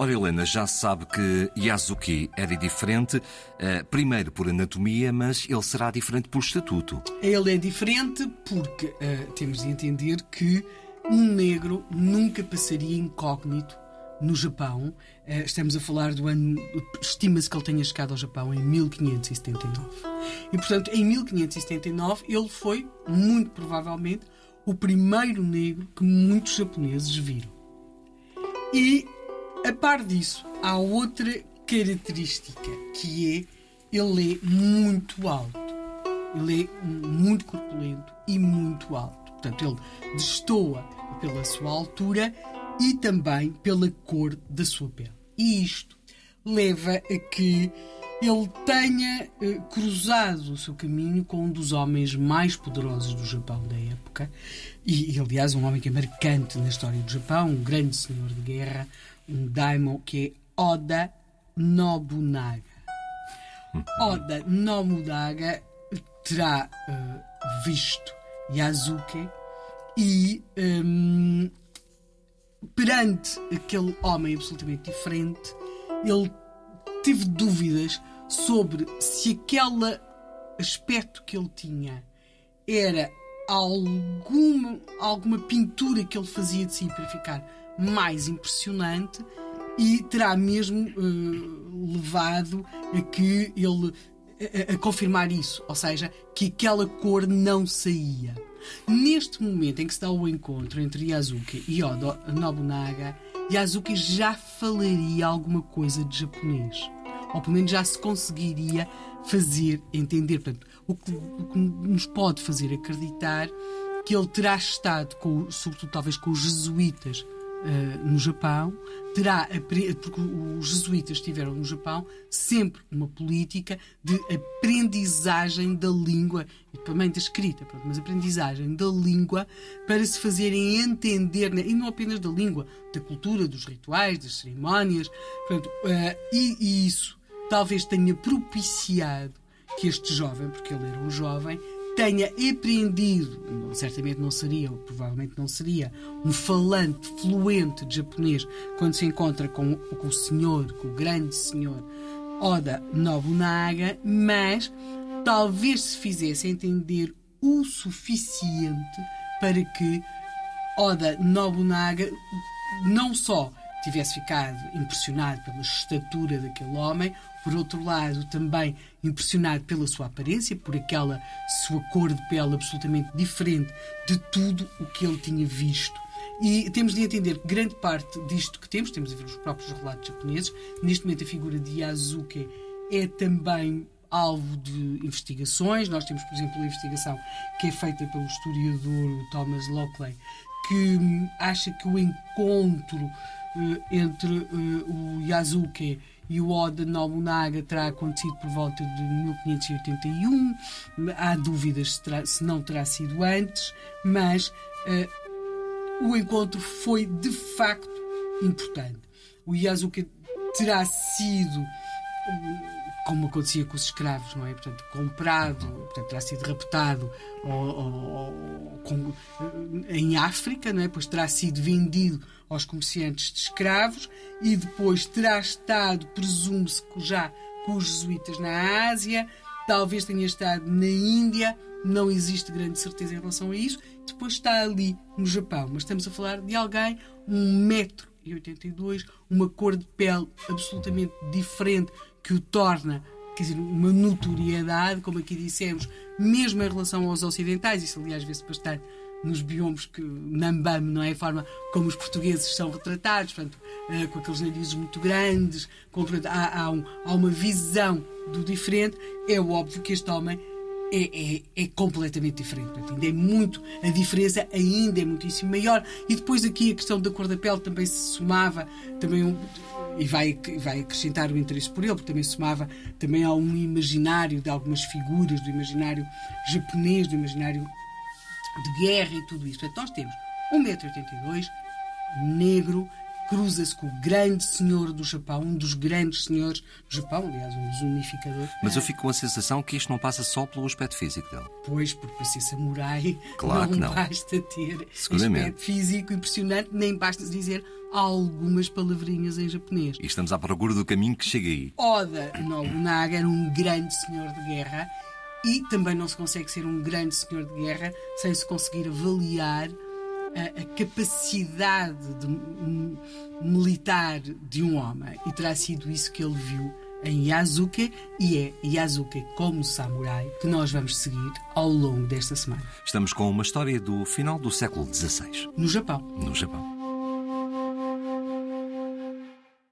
Ora, Helena, já sabe que Yasuki era diferente, eh, primeiro por anatomia, mas ele será diferente por estatuto. Ele é diferente porque uh, temos de entender que um negro nunca passaria incógnito no Japão. Uh, estamos a falar do ano. Estima-se que ele tenha chegado ao Japão em 1579. E, portanto, em 1579, ele foi, muito provavelmente, o primeiro negro que muitos japoneses viram. E a par disso, há outra característica que é ele é muito alto. Ele é muito corpulento e muito alto. Portanto, ele destoa pela sua altura e também pela cor da sua pele. E isto leva a que ele tenha eh, cruzado o seu caminho com um dos homens mais poderosos do Japão da época, e, e aliás um homem que é marcante na história do Japão, um grande senhor de guerra, um daimon que é Oda Nobunaga. Oda Nobunaga terá uh, visto Yasuke e um, perante aquele homem absolutamente diferente, ele teve dúvidas sobre se aquele aspecto que ele tinha era alguma, alguma pintura que ele fazia de si para ficar mais impressionante e terá mesmo uh, levado a que ele a, a, confirmar isso, ou seja, que aquela cor não saía. Neste momento em que se dá o encontro entre Yasuki e Oda Nobunaga, Yasuki já falaria alguma coisa de japonês. Ou pelo menos já se conseguiria fazer entender. Portanto, o que, o que nos pode fazer acreditar que ele terá estado, com, sobretudo talvez com os jesuítas, Uh, no Japão, terá, porque os jesuítas tiveram no Japão sempre uma política de aprendizagem da língua e também da escrita, pronto, mas aprendizagem da língua para se fazerem entender, né, e não apenas da língua, da cultura, dos rituais, das cerimónias, pronto, uh, e, e isso talvez tenha propiciado que este jovem, porque ele era um jovem, tenha aprendido, certamente não seria, ou provavelmente não seria, um falante fluente de japonês quando se encontra com, com o senhor, com o grande senhor Oda Nobunaga, mas talvez se fizesse entender o suficiente para que Oda Nobunaga não só tivesse ficado impressionado pela estatura daquele homem, por outro lado, também impressionado pela sua aparência, por aquela sua cor de pele absolutamente diferente de tudo o que ele tinha visto. E temos de entender que grande parte disto que temos, temos a ver os próprios relatos japoneses, neste momento a figura de Yasuke é também alvo de investigações. Nós temos, por exemplo, a investigação que é feita pelo historiador Thomas Lockley, que acha que o encontro uh, entre uh, o Yasuke e o Oda Nobunaga terá acontecido por volta de 1581. Há dúvidas se, terá, se não terá sido antes, mas uh, o encontro foi de facto importante. O Yasuke terá sido como acontecia com os escravos, não é? Portanto, comprado, portanto, terá sido raptado ou, ou, ou, com, em África, não é? Pois terá sido vendido aos comerciantes de escravos e depois terá estado, presume-se, já com os jesuítas na Ásia, talvez tenha estado na Índia, não existe grande certeza em relação a isso, depois está ali no Japão. Mas estamos a falar de alguém, um metro e 82, uma cor de pele absolutamente diferente que o torna quer dizer, uma notoriedade, como aqui dissemos, mesmo em relação aos ocidentais, isso aliás vê-se bastante nos biomas que Nambam, não é a forma como os portugueses são retratados, portanto, eh, com aqueles narizes muito grandes, com, portanto, há, há, um, há, uma visão do diferente. É óbvio que este homem é, é, é completamente diferente. Ainda é muito, a diferença ainda é muitíssimo maior. E depois aqui a questão da cor da pele também se somava, também um, e vai, vai acrescentar o interesse por ele, porque também somava também a um imaginário de algumas figuras do imaginário japonês, do imaginário de guerra e tudo isso. Portanto, nós temos 1,82m, negro, cruza-se com o grande senhor do Japão, um dos grandes senhores do Japão, aliás, um dos unificadores. Mas eu fico com a sensação que isto não passa só pelo aspecto físico dele. Pois, porque para ser samurai Claro não, não. basta ter aspecto físico impressionante, nem basta dizer algumas palavrinhas em japonês. E estamos à procura do caminho que chega aí. Oda Nobunaga era um grande senhor de guerra e também não se consegue ser um grande senhor de guerra sem se conseguir avaliar a, a capacidade de- m- militar de um homem. E terá sido isso que ele viu em Yasuke e é Yasuke como samurai que nós vamos seguir ao longo desta semana. Estamos com uma história do final do século XVI, No Japão. no Japão.